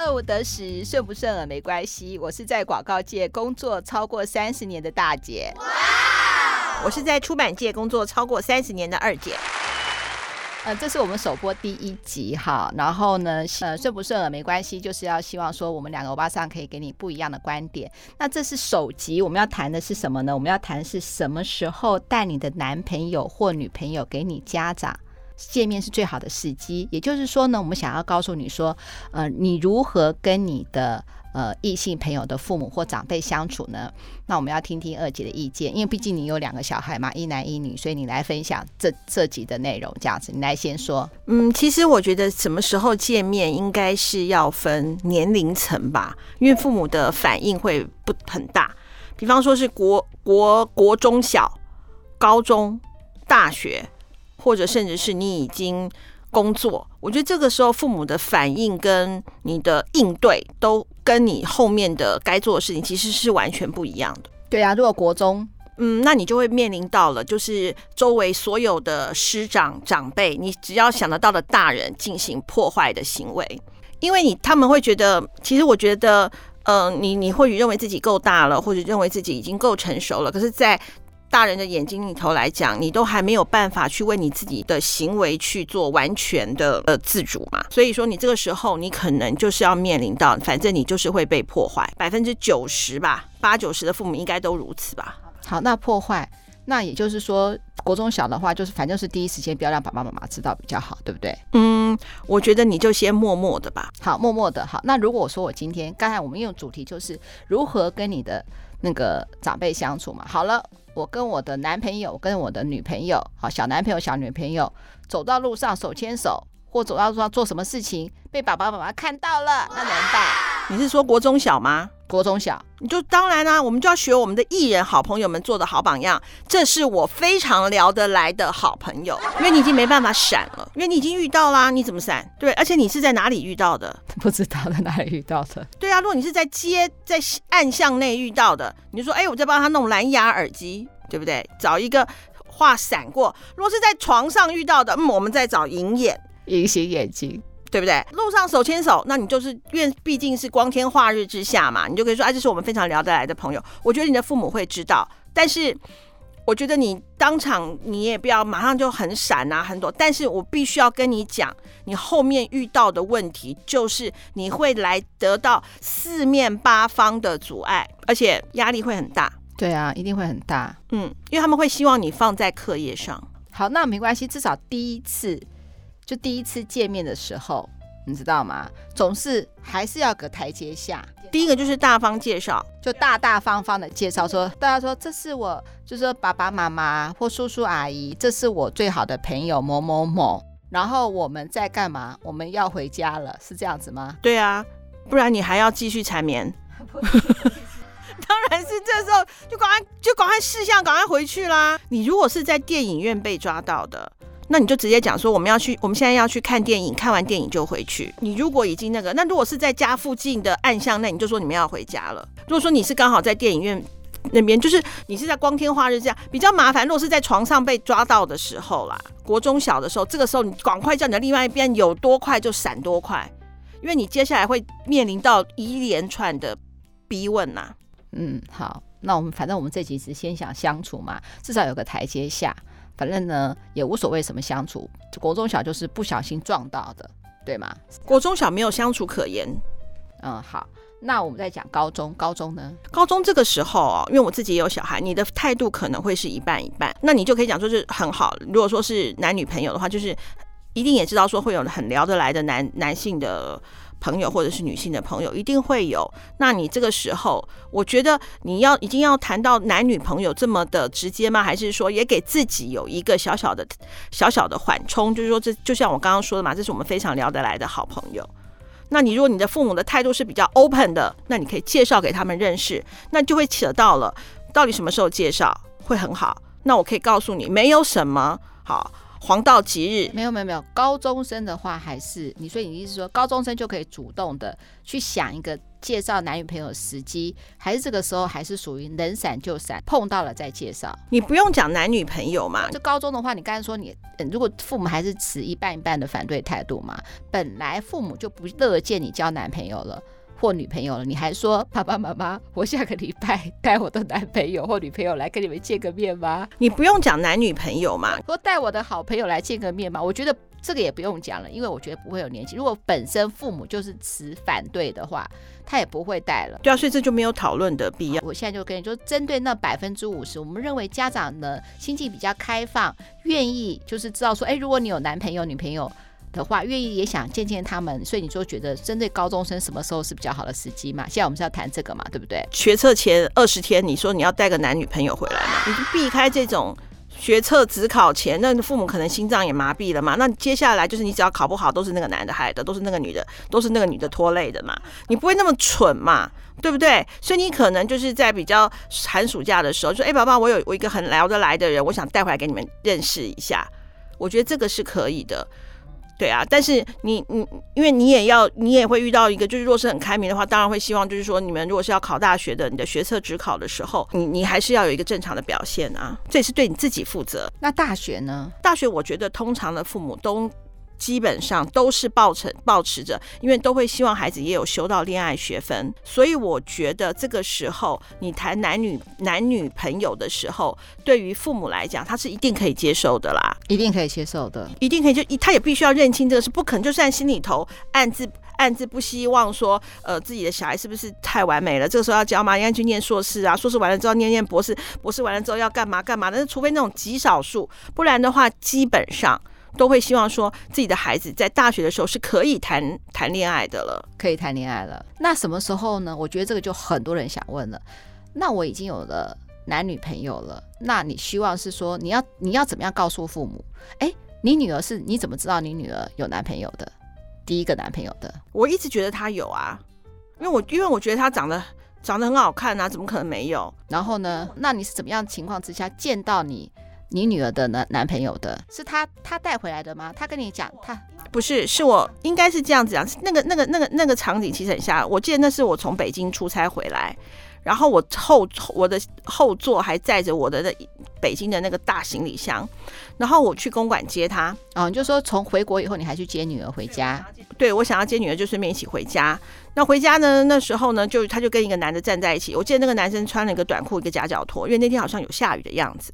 饿不得十，顺不顺耳没关系。我是在广告界工作超过三十年的大姐。我是在出版界工作超过三十年的二姐。呃，这是我们首播第一集哈。然后呢，呃，顺不顺耳没关系，就是要希望说我们两个欧巴桑可以给你不一样的观点。那这是首集，我们要谈的是什么呢？我们要谈的是什么时候带你的男朋友或女朋友给你家长。见面是最好的时机，也就是说呢，我们想要告诉你说，呃，你如何跟你的呃异性朋友的父母或长辈相处呢？那我们要听听二姐的意见，因为毕竟你有两个小孩嘛，一男一女，所以你来分享这这集的内容，这样子，你来先说。嗯，其实我觉得什么时候见面应该是要分年龄层吧，因为父母的反应会不很大。比方说是国国国中小、高中、大学。或者甚至是你已经工作，我觉得这个时候父母的反应跟你的应对，都跟你后面的该做的事情其实是完全不一样的。对啊，如果国中，嗯，那你就会面临到了，就是周围所有的师长长辈，你只要想得到的大人进行破坏的行为，因为你他们会觉得，其实我觉得，嗯、呃，你你或许认为自己够大了，或者认为自己已经够成熟了，可是，在大人的眼睛里头来讲，你都还没有办法去为你自己的行为去做完全的呃自主嘛。所以说，你这个时候你可能就是要面临到，反正你就是会被破坏，百分之九十吧，八九十的父母应该都如此吧。好，那破坏，那也就是说，国中小的话，就是反正是第一时间不要让爸爸妈妈知道比较好，对不对？嗯，我觉得你就先默默的吧。好，默默的。好，那如果我说我今天刚才我们用主题就是如何跟你的那个长辈相处嘛。好了。我跟我的男朋友，跟我的女朋友，好，小男朋友、小女朋友，走到路上手牵手，或走到路上做什么事情，被爸爸妈妈看到了，那怎么办？你是说国中小吗？国中小，你就当然啦、啊，我们就要学我们的艺人好朋友们做的好榜样。这是我非常聊得来的好朋友，因为你已经没办法闪了，因为你已经遇到啦，你怎么闪？对，而且你是在哪里遇到的？不知道在哪里遇到的。对啊，如果你是在街在暗巷内遇到的，你就说，哎，我在帮他弄蓝牙耳机，对不对？找一个话闪过。如果是在床上遇到的，嗯，我们再找隐眼，隐形眼镜。对不对？路上手牵手，那你就是因为毕竟是光天化日之下嘛，你就可以说，哎，这是我们非常聊得来的朋友。我觉得你的父母会知道，但是我觉得你当场你也不要马上就很闪啊，很多。但是我必须要跟你讲，你后面遇到的问题就是你会来得到四面八方的阻碍，而且压力会很大。对啊，一定会很大。嗯，因为他们会希望你放在课业上。好，那没关系，至少第一次。就第一次见面的时候，你知道吗？总是还是要个台阶下。第一个就是大方介绍，就大大方方的介绍说，大家说这是我，就是说爸爸妈妈或叔叔阿姨，这是我最好的朋友某某某。然后我们在干嘛？我们要回家了，是这样子吗？对啊，不然你还要继续缠绵。当然是这时候就赶快就赶快事项，赶快回去啦。你如果是在电影院被抓到的。那你就直接讲说，我们要去，我们现在要去看电影，看完电影就回去。你如果已经那个，那如果是在家附近的暗巷，那你就说你们要回家了。如果说你是刚好在电影院那边，就是你是在光天化日这样比较麻烦。如果是在床上被抓到的时候啦，国中小的时候，这个时候你赶快叫你的另外一边有多快就闪多快，因为你接下来会面临到一连串的逼问呐、嗯，好，那我们反正我们这集是先想相处嘛，至少有个台阶下。反正呢也无所谓什么相处，国中小就是不小心撞到的，对吗？国中小没有相处可言。嗯，好，那我们再讲高中，高中呢？高中这个时候哦，因为我自己也有小孩，你的态度可能会是一半一半。那你就可以讲说是很好。如果说是男女朋友的话，就是一定也知道说会有很聊得来的男男性的。朋友或者是女性的朋友一定会有，那你这个时候，我觉得你要一定要谈到男女朋友这么的直接吗？还是说也给自己有一个小小的、小小的缓冲？就是说，这就像我刚刚说的嘛，这是我们非常聊得来的好朋友。那你如果你的父母的态度是比较 open 的，那你可以介绍给他们认识，那就会扯到了到底什么时候介绍会很好？那我可以告诉你，没有什么好。黄道吉日没有没有没有，高中生的话还是你，所以你意思说高中生就可以主动的去想一个介绍男女朋友的时机，还是这个时候还是属于能闪就闪，碰到了再介绍？你不用讲男女朋友嘛，就高中的话，你刚才说你，如果父母还是持一半一半的反对态度嘛，本来父母就不乐见你交男朋友了。或女朋友了，你还说爸爸妈妈，我下个礼拜带我的男朋友或女朋友来跟你们见个面吗？你不用讲男女朋友嘛，说带我的好朋友来见个面嘛。我觉得这个也不用讲了，因为我觉得不会有年纪。如果本身父母就是持反对的话，他也不会带了。对啊，所以这就没有讨论的必要。我现在就跟你说，针对那百分之五十，我们认为家长呢心境比较开放，愿意就是知道说，哎，如果你有男朋友女朋友。的话，愿意也想见见他们，所以你就觉得针对高中生什么时候是比较好的时机嘛？现在我们是要谈这个嘛，对不对？学测前二十天，你说你要带个男女朋友回来嘛？你就避开这种学测只考前，那父母可能心脏也麻痹了嘛？那接下来就是你只要考不好，都是那个男的害的，都是那个女的，都是那个女的拖累的嘛？你不会那么蠢嘛？对不对？所以你可能就是在比较寒暑假的时候，说：“哎，宝宝，我有我一个很聊得来的人，我想带回来给你们认识一下。”我觉得这个是可以的。对啊，但是你你，因为你也要，你也会遇到一个，就是若是很开明的话，当然会希望，就是说你们如果是要考大学的，你的学测只考的时候，你你还是要有一个正常的表现啊，这也是对你自己负责。那大学呢？大学我觉得通常的父母都。基本上都是抱持抱持着，因为都会希望孩子也有修到恋爱学分，所以我觉得这个时候你谈男女男女朋友的时候，对于父母来讲，他是一定可以接受的啦，一定可以接受的，一定可以就他也必须要认清这个是不可能，就算心里头暗自暗自不希望说，呃，自己的小孩是不是太完美了？这个时候要教嘛，应该去念硕士啊，硕士完了之后念念博士，博士完了之后要干嘛干嘛？但是除非那种极少数，不然的话，基本上。都会希望说自己的孩子在大学的时候是可以谈谈恋爱的了，可以谈恋爱了。那什么时候呢？我觉得这个就很多人想问了。那我已经有了男女朋友了，那你希望是说你要你要怎么样告诉父母？哎，你女儿是你怎么知道你女儿有男朋友的？第一个男朋友的？我一直觉得她有啊，因为我因为我觉得她长得长得很好看啊，怎么可能没有？然后呢？那你是怎么样情况之下见到你？你女儿的男男朋友的是他，他带回来的吗？他跟你讲，他不是，是我应该是这样子讲。那个、那个、那个、那个场景其实很像，我记得那是我从北京出差回来，然后我后我的后座还载着我的那北京的那个大行李箱，然后我去公馆接他。哦，你就说从回国以后，你还去接女儿回家？对，我想要接女儿，就顺便一起回家。那回家呢？那时候呢，就他就跟一个男的站在一起。我记得那个男生穿了一个短裤，一个夹脚拖，因为那天好像有下雨的样子。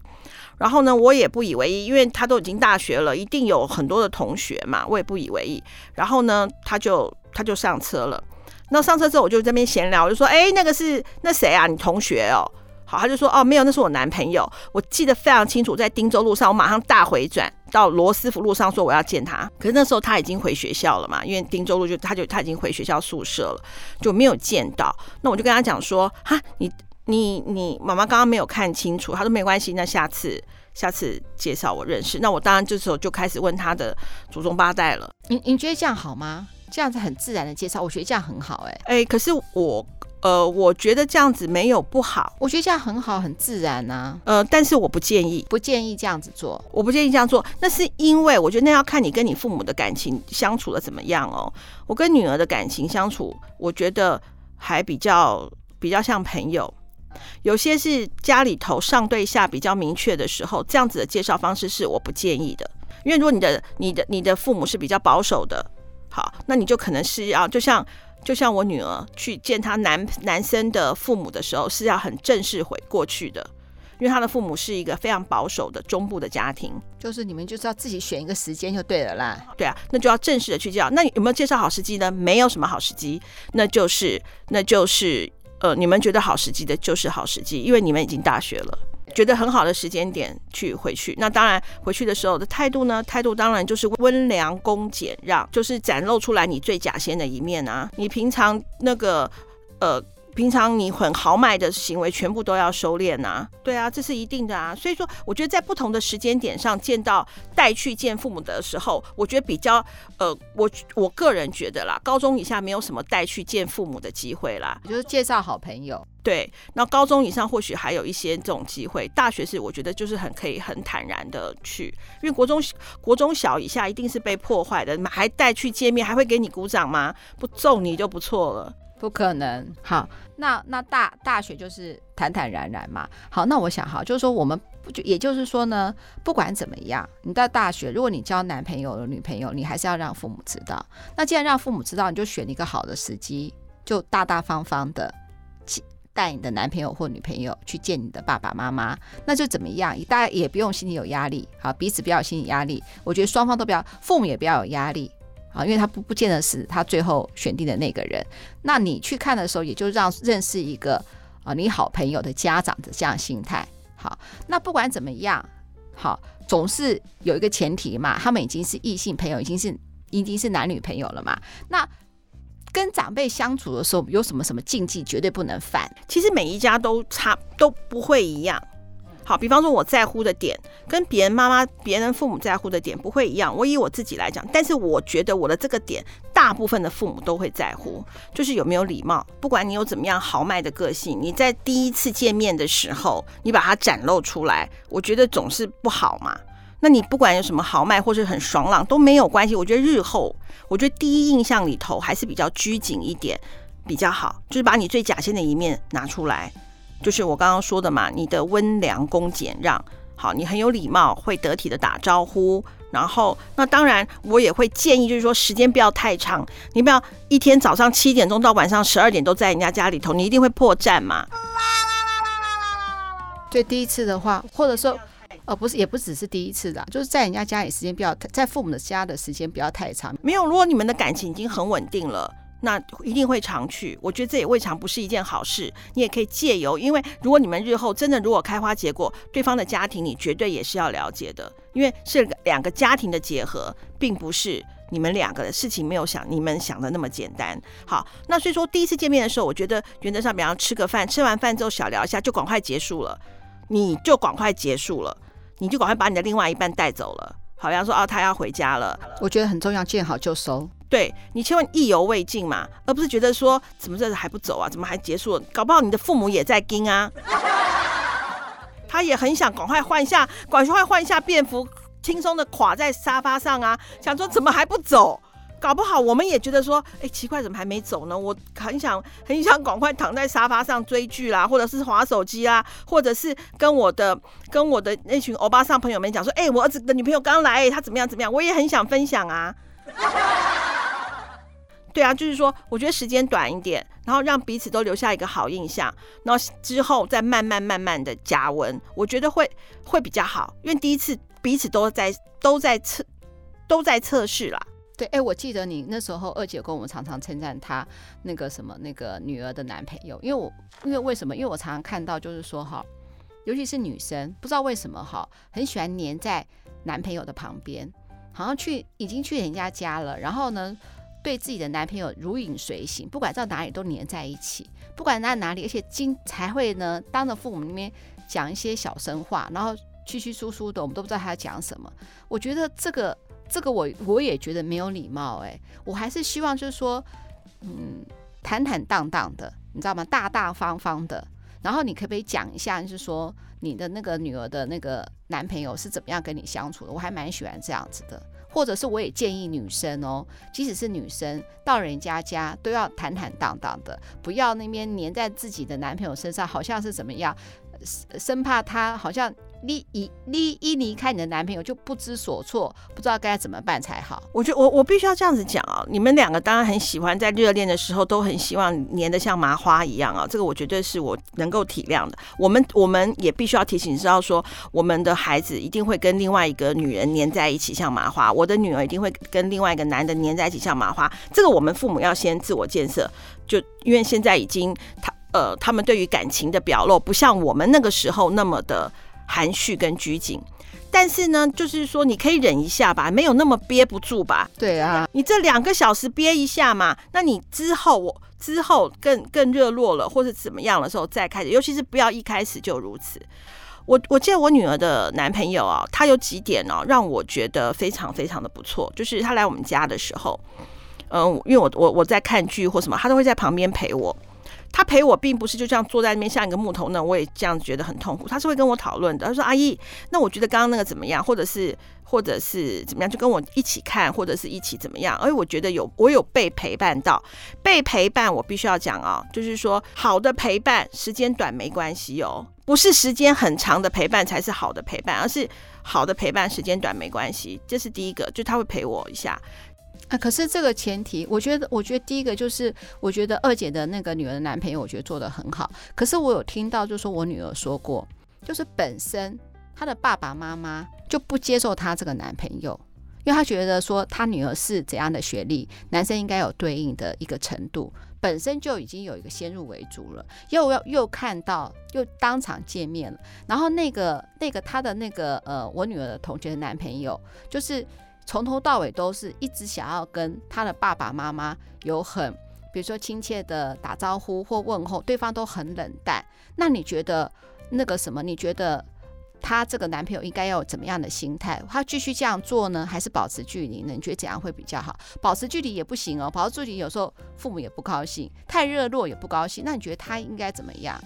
然后呢，我也不以为意，因为他都已经大学了，一定有很多的同学嘛，我也不以为意。然后呢，他就他就上车了。那上车之后，我就在那边闲聊，我就说：“哎，那个是那谁啊？你同学哦？”好，他就说：“哦，没有，那是我男朋友。”我记得非常清楚，在汀州路上，我马上大回转到罗斯福路上，说我要见他。可是那时候他已经回学校了嘛，因为汀州路就他就他已经回学校宿舍了，就没有见到。那我就跟他讲说：“哈，你。”你你妈妈刚刚没有看清楚，她说没关系，那下次下次介绍我认识。那我当然这时候就开始问她的祖宗八代了。你你觉得这样好吗？这样子很自然的介绍，我觉得这样很好，欸。哎哎，可是我呃，我觉得这样子没有不好，我觉得这样很好，很自然啊。呃，但是我不建议，不建议这样子做。我不建议这样做，那是因为我觉得那要看你跟你父母的感情相处的怎么样哦。我跟女儿的感情相处，我觉得还比较比较像朋友。有些是家里头上对下比较明确的时候，这样子的介绍方式是我不建议的。因为如果你的、你的、你的父母是比较保守的，好，那你就可能是要就像就像我女儿去见她男男生的父母的时候，是要很正式回过去的，因为她的父母是一个非常保守的中部的家庭，就是你们就是要自己选一个时间就对了啦。对啊，那就要正式的去介绍。那有没有介绍好时机呢？没有什么好时机，那就是那就是。呃，你们觉得好时机的就是好时机，因为你们已经大学了，觉得很好的时间点去回去。那当然，回去的时候的态度呢？态度当然就是温良恭俭让，就是展露出来你最假先的一面啊！你平常那个呃。平常你很豪迈的行为，全部都要收敛呐、啊。对啊，这是一定的啊。所以说，我觉得在不同的时间点上见到带去见父母的时候，我觉得比较呃，我我个人觉得啦，高中以下没有什么带去见父母的机会啦。就是介绍好朋友。对，那高中以上或许还有一些这种机会。大学是我觉得就是很可以很坦然的去，因为国中国中小以下一定是被破坏的，还带去见面，还会给你鼓掌吗？不揍你就不错了。不可能。好，那那大大学就是坦坦然然嘛。好，那我想哈，就是说我们不就也就是说呢，不管怎么样，你到大学，如果你交男朋友了、女朋友，你还是要让父母知道。那既然让父母知道，你就选一个好的时机，就大大方方的带你的男朋友或女朋友去见你的爸爸妈妈，那就怎么样？大家也不用心里有压力，好，彼此不要有心理压力。我觉得双方都不要，父母也不要有压力。啊，因为他不不见得是他最后选定的那个人，那你去看的时候，也就让认识一个啊你好朋友的家长的这样心态。好，那不管怎么样，好，总是有一个前提嘛，他们已经是异性朋友，已经是已经是男女朋友了嘛。那跟长辈相处的时候，有什么什么禁忌绝对不能犯？其实每一家都差都不会一样。好，比方说我在乎的点跟别人妈妈、别人父母在乎的点不会一样。我以我自己来讲，但是我觉得我的这个点，大部分的父母都会在乎，就是有没有礼貌。不管你有怎么样豪迈的个性，你在第一次见面的时候，你把它展露出来，我觉得总是不好嘛。那你不管有什么豪迈或是很爽朗都没有关系。我觉得日后，我觉得第一印象里头还是比较拘谨一点比较好，就是把你最假先的一面拿出来。就是我刚刚说的嘛，你的温良恭俭让，好，你很有礼貌，会得体的打招呼，然后那当然我也会建议，就是说时间不要太长，你不要一天早上七点钟到晚上十二点都在人家家里头，你一定会破绽嘛。对，第一次的话，或者说，呃，不是，也不只是第一次的，就是在人家家里时间不要太，在父母的家的时间不要太长。没有，如果你们的感情已经很稳定了。那一定会常去，我觉得这也未尝不是一件好事。你也可以借由，因为如果你们日后真的如果开花结果，对方的家庭你绝对也是要了解的，因为是两个家庭的结合，并不是你们两个的事情没有想你们想的那么简单。好，那所以说第一次见面的时候，我觉得原则上，比方吃个饭，吃完饭之后小聊一下，就赶快结束了，你就赶快结束了，你就赶快把你的另外一半带走了。好像说哦，他要回家了，我觉得很重要，见好就收。对，你千万意犹未尽嘛，而不是觉得说怎么这还不走啊，怎么还结束？搞不好你的父母也在盯啊，他也很想赶快换一下，赶快换一下便服，轻松的垮在沙发上啊，想说怎么还不走？搞不好我们也觉得说，哎，奇怪，怎么还没走呢？我很想很想赶快躺在沙发上追剧啦，或者是滑手机啦，或者是跟我的跟我的那群欧巴桑朋友们讲说，哎，我儿子的女朋友刚来，他怎么样怎么样？我也很想分享啊。对啊，就是说，我觉得时间短一点，然后让彼此都留下一个好印象，然后之后再慢慢慢慢的加温，我觉得会会比较好，因为第一次彼此都在都在测都在测试啦。对，哎，我记得你那时候二姐跟我们常常称赞她那个什么那个女儿的男朋友，因为我因为为什么？因为我常常看到就是说哈，尤其是女生，不知道为什么哈，很喜欢黏在男朋友的旁边，好像去已经去人家家了，然后呢，对自己的男朋友如影随形，不管到哪里都黏在一起，不管在哪里，而且经才会呢，当着父母那边讲一些小声话，然后稀稀疏疏的，我们都不知道他要讲什么。我觉得这个这个我我也觉得没有礼貌哎，我还是希望就是说，嗯，坦坦荡荡的，你知道吗？大大方方的。然后你可不可以讲一下，就是说你的那个女儿的那个男朋友是怎么样跟你相处的？我还蛮喜欢这样子的。或者是我也建议女生哦，即使是女生到人家家都要坦坦荡荡的，不要那边黏在自己的男朋友身上，好像是怎么样，生怕他好像。你一你一离开你的男朋友就不知所措，不知道该怎么办才好。我觉得我我必须要这样子讲啊，你们两个当然很喜欢在热恋的时候都很希望黏得像麻花一样啊，这个我绝对是我能够体谅的。我们我们也必须要提醒知道说，我们的孩子一定会跟另外一个女人黏在一起像麻花，我的女儿一定会跟另外一个男的黏在一起像麻花。这个我们父母要先自我建设，就因为现在已经他呃他们对于感情的表露不像我们那个时候那么的。含蓄跟拘谨，但是呢，就是说你可以忍一下吧，没有那么憋不住吧？对啊，你这两个小时憋一下嘛，那你之后我之后更更热络了，或者怎么样的时候再开始，尤其是不要一开始就如此。我我记得我女儿的男朋友啊，他有几点哦，让我觉得非常非常的不错，就是他来我们家的时候，嗯，因为我我我在看剧或什么，他都会在旁边陪我。他陪我，并不是就这样坐在那边像一个木头呢，我也这样觉得很痛苦。他是会跟我讨论的。他说：“阿姨，那我觉得刚刚那个怎么样？或者是或者是怎么样？就跟我一起看，或者是一起怎么样？而我觉得有我有被陪伴到，被陪伴，我必须要讲啊，就是说好的陪伴，时间短没关系哦，不是时间很长的陪伴才是好的陪伴，而是好的陪伴时间短没关系。这是第一个，就他会陪我一下。”啊，可是这个前提，我觉得，我觉得第一个就是，我觉得二姐的那个女儿的男朋友，我觉得做得很好。可是我有听到，就是说我女儿说过，就是本身她的爸爸妈妈就不接受她这个男朋友，因为她觉得说她女儿是怎样的学历，男生应该有对应的一个程度，本身就已经有一个先入为主了，又要又看到又当场见面了，然后那个那个她的那个呃，我女儿的同学的男朋友就是。从头到尾都是一直想要跟他的爸爸妈妈有很，比如说亲切的打招呼或问候，对方都很冷淡。那你觉得那个什么？你觉得他这个男朋友应该要有怎么样的心态？他继续这样做呢，还是保持距离呢？你觉得怎样会比较好？保持距离也不行哦，保持距离有时候父母也不高兴，太热络也不高兴。那你觉得他应该怎么样？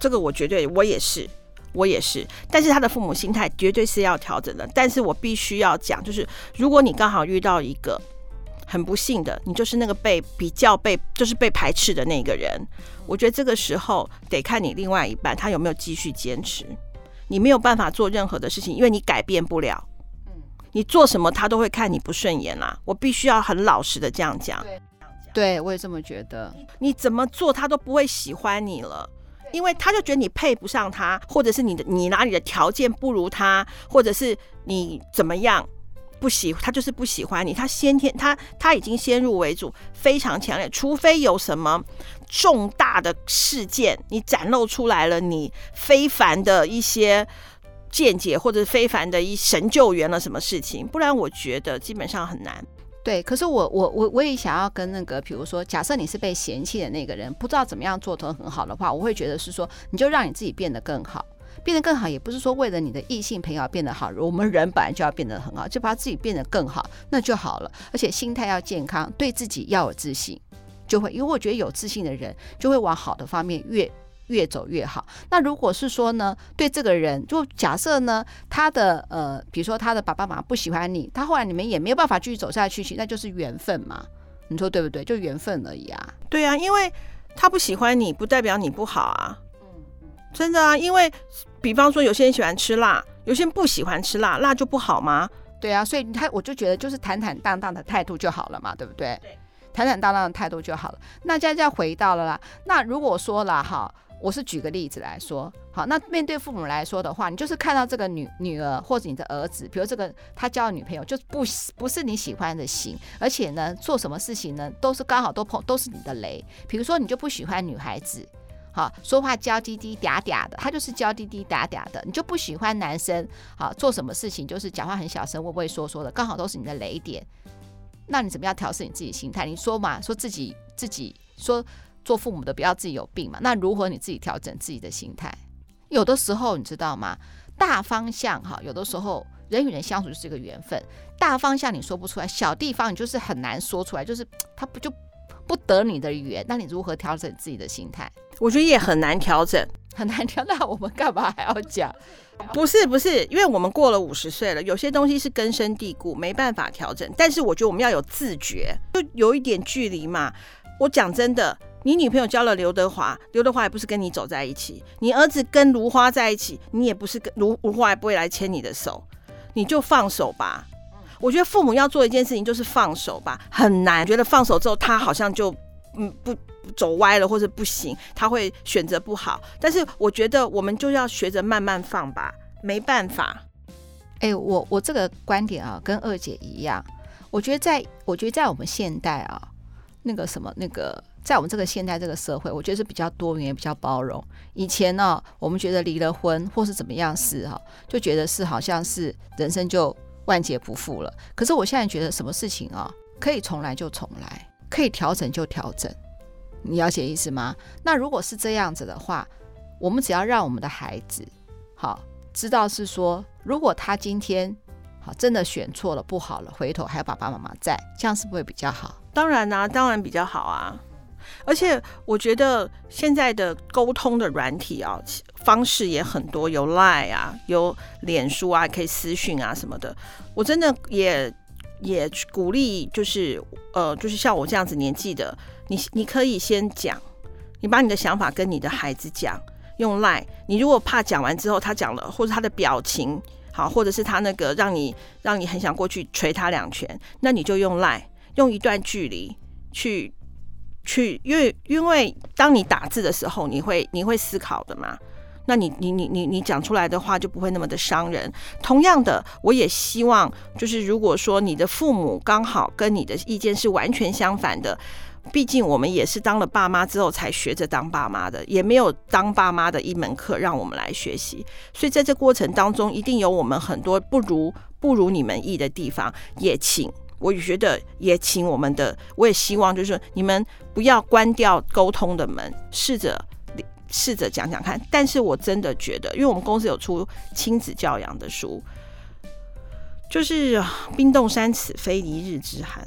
这个我绝对，我也是。我也是，但是他的父母心态绝对是要调整的。但是我必须要讲，就是如果你刚好遇到一个很不幸的，你就是那个被比较被就是被排斥的那个人，我觉得这个时候得看你另外一半他有没有继续坚持。你没有办法做任何的事情，因为你改变不了。你做什么他都会看你不顺眼啦。我必须要很老实的这样讲。对，对我也这么觉得。你怎么做他都不会喜欢你了。因为他就觉得你配不上他，或者是你的你哪里的条件不如他，或者是你怎么样不喜，他就是不喜欢你。他先天他他已经先入为主，非常强烈。除非有什么重大的事件，你展露出来了你非凡的一些见解，或者非凡的一神救援了什么事情，不然我觉得基本上很难。对，可是我我我我也想要跟那个，比如说，假设你是被嫌弃的那个人，不知道怎么样做得很好的话，我会觉得是说，你就让你自己变得更好，变得更好，也不是说为了你的异性朋友变得好，我们人本来就要变得很好，就把自己变得更好，那就好了。而且心态要健康，对自己要有自信，就会，因为我觉得有自信的人就会往好的方面越。越走越好。那如果是说呢，对这个人，就假设呢，他的呃，比如说他的爸爸妈妈不喜欢你，他后来你们也没有办法继续走下去，那就是缘分嘛。你说对不对？就缘分而已啊。对啊，因为他不喜欢你，不代表你不好啊。真的啊，因为比方说有些人喜欢吃辣，有些人不喜欢吃辣，辣就不好吗？对啊，所以他我就觉得就是坦坦荡荡的态度就好了嘛，对不对？对，坦坦荡荡的态度就好了。那现在就回到了啦。那如果说了哈。我是举个例子来说，好，那面对父母来说的话，你就是看到这个女女儿或者你的儿子，比如这个他交的女朋友就不不是你喜欢的型，而且呢，做什么事情呢，都是刚好都碰都是你的雷。比如说你就不喜欢女孩子，好，说话娇滴滴嗲嗲的，他就是娇滴滴嗲嗲的。你就不喜欢男生，好，做什么事情就是讲话很小声畏畏缩缩的，刚好都是你的雷点。那你怎么样调试你自己心态？你说嘛，说自己自己说。做父母的不要自己有病嘛？那如何你自己调整自己的心态？有的时候你知道吗？大方向哈，有的时候人与人相处就是一个缘分。大方向你说不出来，小地方你就是很难说出来，就是 他不就不得你的缘。那你如何调整自己的心态？我觉得也很难调整，很难调。那我们干嘛还要讲？不是不是，因为我们过了五十岁了，有些东西是根深蒂固，没办法调整。但是我觉得我们要有自觉，就有一点距离嘛。我讲真的。你女朋友交了刘德华，刘德华也不是跟你走在一起。你儿子跟如花在一起，你也不是跟如如花也不会来牵你的手，你就放手吧。我觉得父母要做一件事情就是放手吧，很难。觉得放手之后，他好像就嗯不走歪了或者不行，他会选择不好。但是我觉得我们就要学着慢慢放吧，没办法。哎、我我这个观点啊，跟二姐一样。我觉得在，我觉得在我们现代啊，那个什么那个。在我们这个现代这个社会，我觉得是比较多元、也比较包容。以前呢、我们觉得离了婚或是怎么样是哈，就觉得是好像是人生就万劫不复了。可是我现在觉得什么事情啊、可以重来就重来，可以调整就调整。你了解意思吗？那如果是这样子的话，我们只要让我们的孩子好知道是说，如果他今天好真的选错了、不好了，回头还有爸爸妈妈在，这样是不是会比较好？当然啦、啊，当然比较好啊。而且我觉得现在的沟通的软体啊，方式也很多，有 Line 啊，有脸书啊，可以私讯啊什么的。我真的也也鼓励，就是呃，就是像我这样子年纪的，你你可以先讲，你把你的想法跟你的孩子讲，用 Line。你如果怕讲完之后他讲了，或者他的表情好，或者是他那个让你让你很想过去捶他两拳，那你就用 lie 用一段距离去。去，因为因为当你打字的时候，你会你会思考的嘛？那你你你你你讲出来的话就不会那么的伤人。同样的，我也希望就是如果说你的父母刚好跟你的意见是完全相反的，毕竟我们也是当了爸妈之后才学着当爸妈的，也没有当爸妈的一门课让我们来学习。所以在这过程当中，一定有我们很多不如不如你们意的地方，也请。我觉得也请我们的，我也希望就是你们不要关掉沟通的门，试着试着讲讲看。但是我真的觉得，因为我们公司有出亲子教养的书，就是冰冻三尺非一日之寒。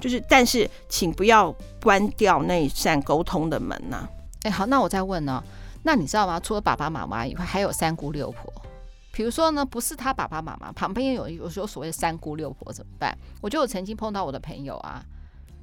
就是，但是请不要关掉那一扇沟通的门呐、哎，好，那我再问呢？那你知道吗？除了爸爸妈妈以外，还有三姑六婆。比如说呢，不是他爸爸妈妈旁边有有时候所谓的三姑六婆怎么办？我就有曾经碰到我的朋友啊，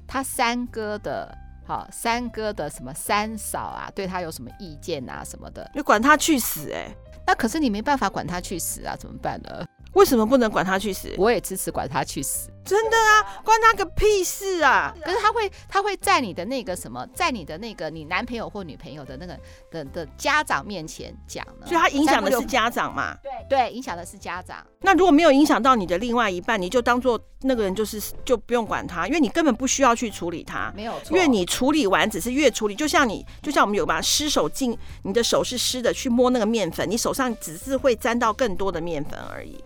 他三哥的，好三哥的什么三嫂啊，对他有什么意见啊什么的，你管他去死哎、欸！那可是你没办法管他去死啊，怎么办呢？为什么不能管他去死？我也支持管他去死。真的啊，关他个屁事啊！可是他会，他会在你的那个什么，在你的那个你男朋友或女朋友的那个的的家长面前讲呢？所以他影响的是家长嘛？对对，影响的是家长。那如果没有影响到你的另外一半，你就当做那个人就是就不用管他，因为你根本不需要去处理他。没有错，因为你处理完只是越处理，就像你就像我们有把湿手巾，你的手是湿的，去摸那个面粉，你手上只是会沾到更多的面粉而已。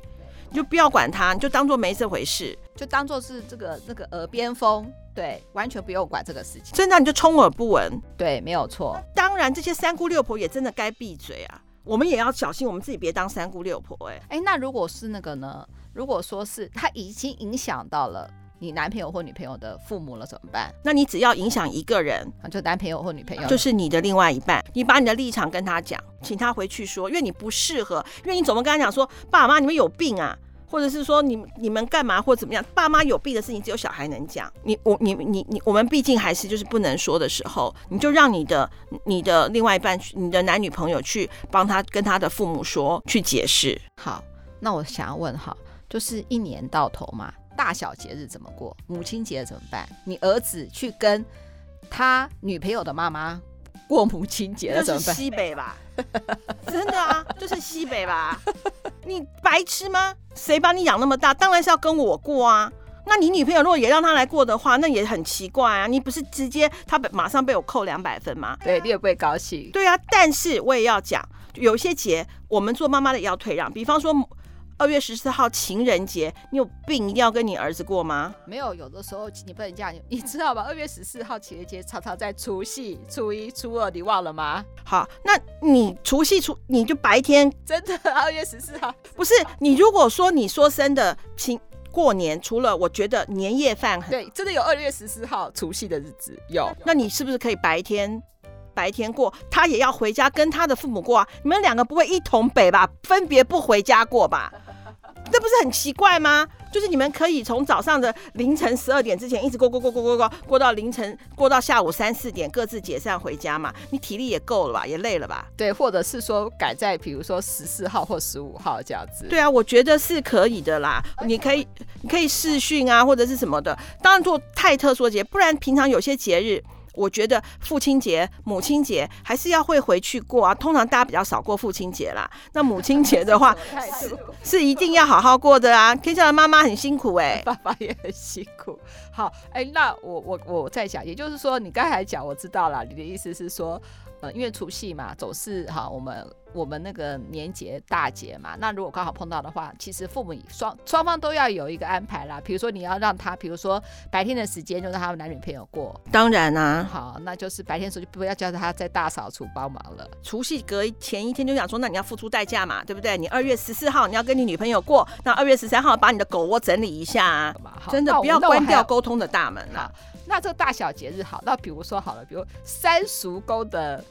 你就不要管他，你就当做没这回事，就当做是这个那个耳边风，对，完全不用管这个事情。真的你就充耳不闻，对，没有错。当然，这些三姑六婆也真的该闭嘴啊！我们也要小心，我们自己别当三姑六婆、欸。哎哎，那如果是那个呢？如果说是他已经影响到了你男朋友或女朋友的父母了，怎么办？那你只要影响一个人，就男朋友或女朋友，就是你的另外一半，你把你的立场跟他讲。请他回去说，因为你不适合，因为你总能跟他讲说，爸妈你们有病啊，或者是说你你们干嘛或怎么样，爸妈有病的事情只有小孩能讲，你我你你你我们毕竟还是就是不能说的时候，你就让你的你的另外一半，你的男女朋友去帮他跟他的父母说，去解释。好，那我想要问哈，就是一年到头嘛，大小节日怎么过？母亲节怎么办？你儿子去跟他女朋友的妈妈过母亲节了怎么办？西北吧。真的啊，就是西北吧？你白痴吗？谁把你养那么大？当然是要跟我过啊。那你女朋友如果也让他来过的话，那也很奇怪啊。你不是直接他马上被我扣两百分吗？对，你也不会高兴。对啊，但是我也要讲，有些节我们做妈妈的也要退让，比方说。二月十四号情人节，你有病一定要跟你儿子过吗？没有，有的时候你不能这样，你知道吧？二月十四号情人节常常在除夕、初一、初二，你忘了吗？好，那你除夕初你就白天 真的二月十四号不是你？如果说你说生的情过年，除了我觉得年夜饭很对，真的有二月十四号除夕的日子有，那你是不是可以白天白天过？他也要回家跟他的父母过啊？你们两个不会一同北吧？分别不回家过吧？这不是很奇怪吗？就是你们可以从早上的凌晨十二点之前一直过过过过过过过到凌晨，过到下午三四点，各自解散回家嘛。你体力也够了吧？也累了吧？对，或者是说改在比如说十四号或十五号这样子。对啊，我觉得是可以的啦。你可以你可以试训啊，或者是什么的。当然做太特殊节，不然平常有些节日。我觉得父亲节、母亲节还是要会回去过啊。通常大家比较少过父亲节啦。那母亲节的话 是是一定要好好过的啊。天下的妈妈很辛苦哎、欸，爸爸也很辛苦。好，哎、欸，那我我我再讲，也就是说，你刚才讲我知道了，你的意思是说，呃，因为除夕嘛，总是哈我们。我们那个年节大节嘛，那如果刚好碰到的话，其实父母双双方都要有一个安排啦。比如说你要让他，比如说白天的时间就让他们男女朋友过。当然啊，好，那就是白天的时候就不要叫他在大扫除帮忙了。除夕隔前一天就想说，那你要付出代价嘛，对不对？你二月十四号你要跟你女朋友过，那二月十三号把你的狗窝整理一下啊。真的不要关掉沟通的大门了。那这个大小节日好，那比如说好了，比如三叔公的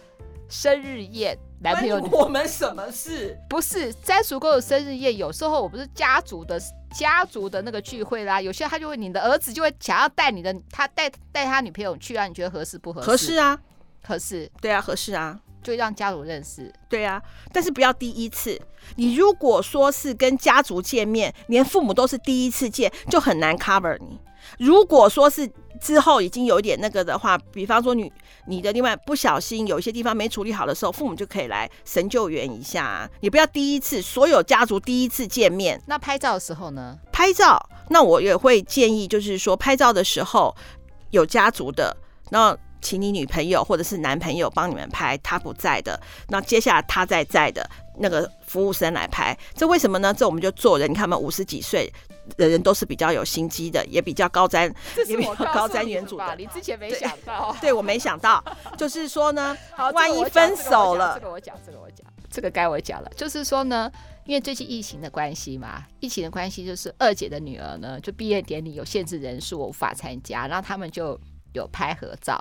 生日宴，男朋友我们什么事？不是三叔公的生日宴，有时候我不是家族的家族的那个聚会啦，有些他就会，你的儿子就会想要带你的，他带带他女朋友去啊，你觉得合适不合适？合适啊，合适，对啊，合适啊。就让家族认识，对啊，但是不要第一次。你如果说是跟家族见面，连父母都是第一次见，就很难 cover 你。如果说是之后已经有一点那个的话，比方说你你的另外不小心有一些地方没处理好的时候，父母就可以来神救援一下啊。你不要第一次，所有家族第一次见面。那拍照的时候呢？拍照，那我也会建议，就是说拍照的时候有家族的，那。请你女朋友或者是男朋友帮你们拍，他不在的，那接下来他在在的那个服务生来拍，这为什么呢？这我们就做人，你看，我们五十几岁的人都是比较有心机的，也比较高瞻，也比较高瞻远瞩的。你之前没想到，对，对我没想到，就是说呢，万一分手了，这个我讲，这个我讲，这个该我讲了，就是说呢，因为最近疫情的关系嘛，疫情的关系就是二姐的女儿呢，就毕业典礼有限制人数，我无法参加，然后他们就。有拍合照，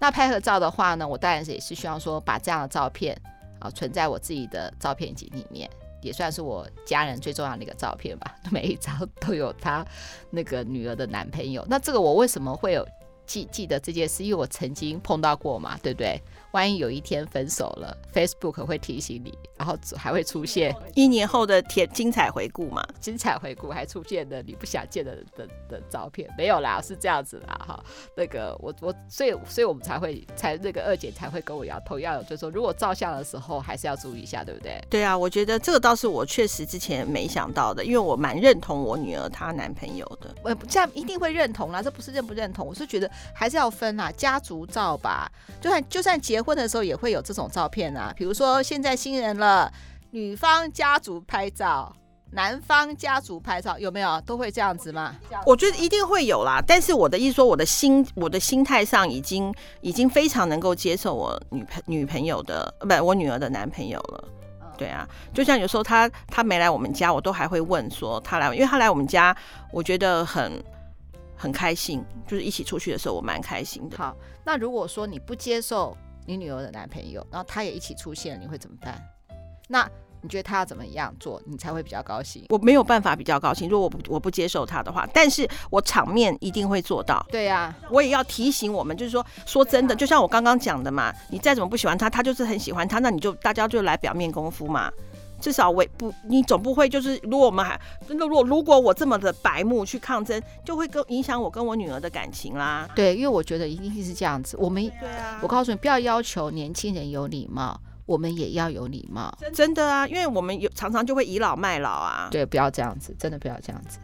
那拍合照的话呢，我当然是也是希望说把这样的照片啊存在我自己的照片集里面，也算是我家人最重要的一个照片吧。每一张都有他那个女儿的男朋友，那这个我为什么会有记记得这件事？因为我曾经碰到过嘛，对不对？万一有一天分手了，Facebook 会提醒你，然后还会出现一年后的甜精彩回顾嘛？精彩回顾还出现的你不想见的的的照片没有啦，是这样子啦哈。那个我我所以所以我们才会才那个二姐才会跟我摇头，要有就是说如果照相的时候还是要注意一下，对不对？对啊，我觉得这个倒是我确实之前没想到的，因为我蛮认同我女儿她男朋友的。我这样一定会认同啦，这不是认不认同，我是觉得还是要分啦，家族照吧，就算就算结。结婚的时候也会有这种照片啊，比如说现在新人了，女方家族拍照，男方家族拍照，有没有都会这样子吗？我觉得一定会有啦，但是我的意思说，我的心，我的心态上已经已经非常能够接受我女朋女朋友的，不，我女儿的男朋友了。对啊，就像有时候他他没来我们家，我都还会问说他来，因为他来我们家，我觉得很很开心，就是一起出去的时候，我蛮开心的。好，那如果说你不接受。你女儿的男朋友，然后他也一起出现，你会怎么办？那你觉得他要怎么样做，你才会比较高兴？我没有办法比较高兴，如果我不我不接受他的话，但是我场面一定会做到。对呀、啊，我也要提醒我们，就是说说真的，就像我刚刚讲的嘛，你再怎么不喜欢他，他就是很喜欢他，那你就大家就来表面功夫嘛。至少我不，你总不会就是，如果我们还，那如果如果我这么的白目去抗争，就会跟影响我跟我女儿的感情啦。对，因为我觉得一定是这样子。我们，对啊，我告诉你，不要要求年轻人有礼貌，我们也要有礼貌。真的啊，因为我们有常常就会倚老卖老啊。对，不要这样子，真的不要这样子。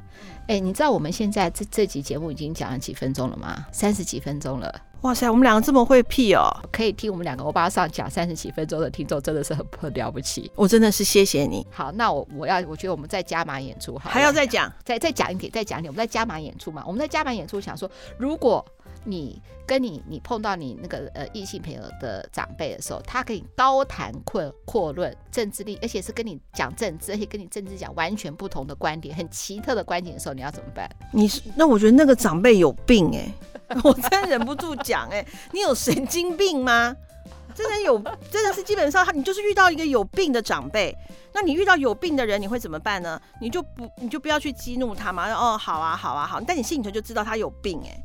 哎，你知道我们现在这这集节目已经讲了几分钟了吗？三十几分钟了。哇塞，我们两个这么会屁哦！可以听我们两个欧巴上讲三十几分钟的听众真的是很很了不起，我真的是谢谢你。好，那我我要我觉得我们再加码演出，好，还要再讲，再再讲一点，再讲一点，我们再加码演出嘛。我们再加码演出，想说如果你跟你你碰到你那个呃异性朋友的长辈的时候，他可以高谈阔阔论政治力，而且是跟你讲政治，而且跟你政治讲完全不同的观点，很奇特的观点的时候，你要怎么办？你是那我觉得那个长辈有病哎、我真忍不住讲，哎，你有神经病吗？真的有，真的是基本上他，你就是遇到一个有病的长辈。那你遇到有病的人，你会怎么办呢？你就不，你就不要去激怒他嘛。哦，好啊，好啊，好。但你心里头就知道他有病，哎，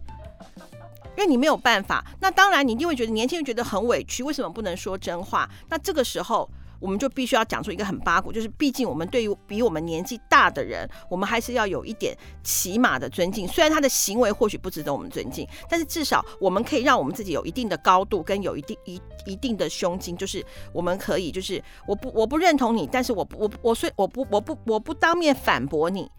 因为你没有办法。那当然，你一定会觉得年轻人觉得很委屈，为什么不能说真话？那这个时候。我们就必须要讲出一个很八股，就是毕竟我们对于比我们年纪大的人，我们还是要有一点起码的尊敬。虽然他的行为或许不值得我们尊敬，但是至少我们可以让我们自己有一定的高度，跟有一定一一定的胸襟，就是我们可以，就是我不我不认同你，但是我不我我虽我不我不我不当面反驳你，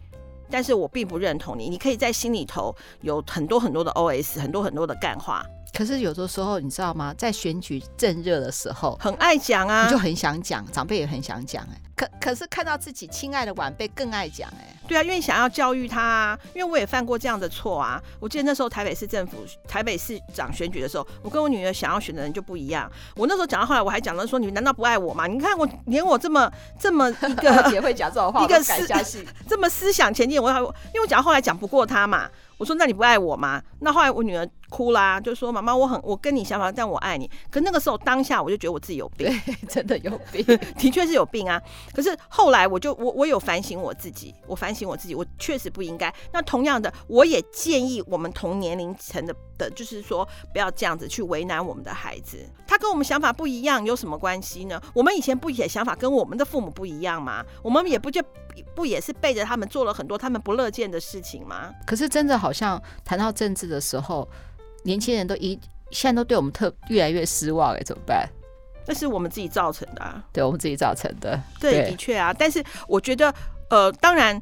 但是我并不认同你。你可以在心里头有很多很多的 OS，很多很多的干话。可是有的时候，你知道吗？在选举正热的时候，很爱讲啊，你就很想讲，长辈也很想讲，哎，可可是看到自己亲爱的晚辈更爱讲，哎，对啊，因为想要教育他啊，因为我也犯过这样的错啊。我记得那时候台北市政府、台北市长选举的时候，我跟我女儿想要选的人就不一样。我那时候讲到后来，我还讲了说：“你们难道不爱我吗？你看我连我这么这么一个 也会讲这种话，一个思这么思想前进，我还因为我讲到后来讲不过他嘛。”我说：“那你不爱我吗？”那后来我女儿哭啦，就说妈妈，我很我跟你想法，但我爱你。可那个时候当下我就觉得我自己有病，真的有病，的确是有病啊。可是后来我就我我有反省我自己，我反省我自己，我确实不应该。那同样的，我也建议我们同年龄层的的，就是说不要这样子去为难我们的孩子。他跟我们想法不一样，有什么关系呢？我们以前不也想法跟我们的父母不一样吗？我们也不就不也是背着他们做了很多他们不乐见的事情吗？可是真的好像谈到政治的时候，年轻人都一现在都对我们特越来越失望，哎，怎么办？那是我们自己造成的啊，对，我们自己造成的。对，的确啊。但是我觉得，呃，当然。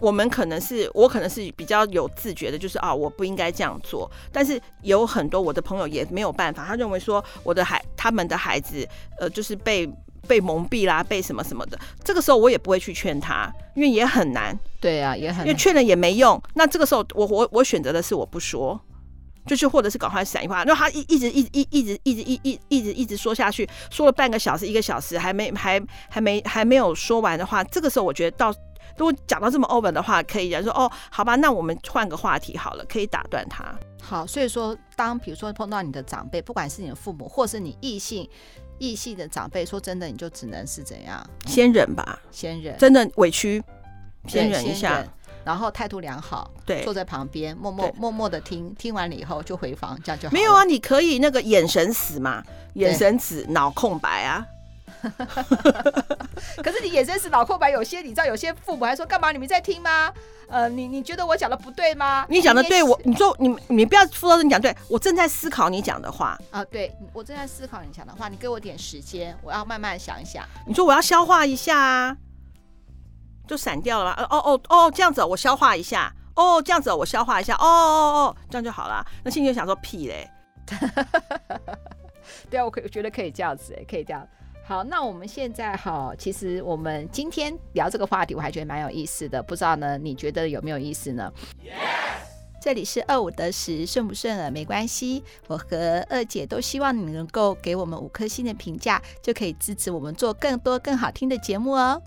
我们可能是我可能是比较有自觉的，就是啊，我不应该这样做。但是有很多我的朋友也没有办法，他认为说我的孩他们的孩子，呃，就是被被蒙蔽啦，被什么什么的。这个时候我也不会去劝他，因为也很难。对啊，也很难，因为劝了也没用。那这个时候我我我选择的是我不说，就是或者是赶快闪一话。那他一一直一一一直一直一一一直一直说下去，说了半个小时一个小时还没还还没还没有说完的话，这个时候我觉得到。如果讲到这么 open 的话，可以讲说哦，好吧，那我们换个话题好了，可以打断他。好，所以说，当比如说碰到你的长辈，不管是你的父母，或是你异性异性的长辈，说真的，你就只能是怎样？先忍吧，先忍，真的委屈，先忍一下，然后态度良好，对，坐在旁边默默默默的听，听完了以后就回房，这样就好。没有啊，你可以那个眼神死嘛，眼神死，脑空白啊。可是你眼神是脑空白，有些你知道，有些父母还说干嘛？你们在听吗？呃，你你觉得我讲的不对吗？你讲的对，我你说你你不要说你讲对，我正在思考你讲的话啊，对我正在思考你讲的话，你给我点时间，我要慢慢想一想。你说我要消化一下啊，就散掉了吧？哦哦哦，这样子我消化一下，哦这样子我消化一下，哦哦哦，这样就好了。那心里就想说屁嘞，对啊，我可我觉得可以这样子，哎，可以这样。好，那我们现在哈，其实我们今天聊这个话题，我还觉得蛮有意思的。不知道呢，你觉得有没有意思呢？Yes! 这里是二五得十，顺不顺耳没关系。我和二姐都希望你能够给我们五颗星的评价，就可以支持我们做更多更好听的节目哦。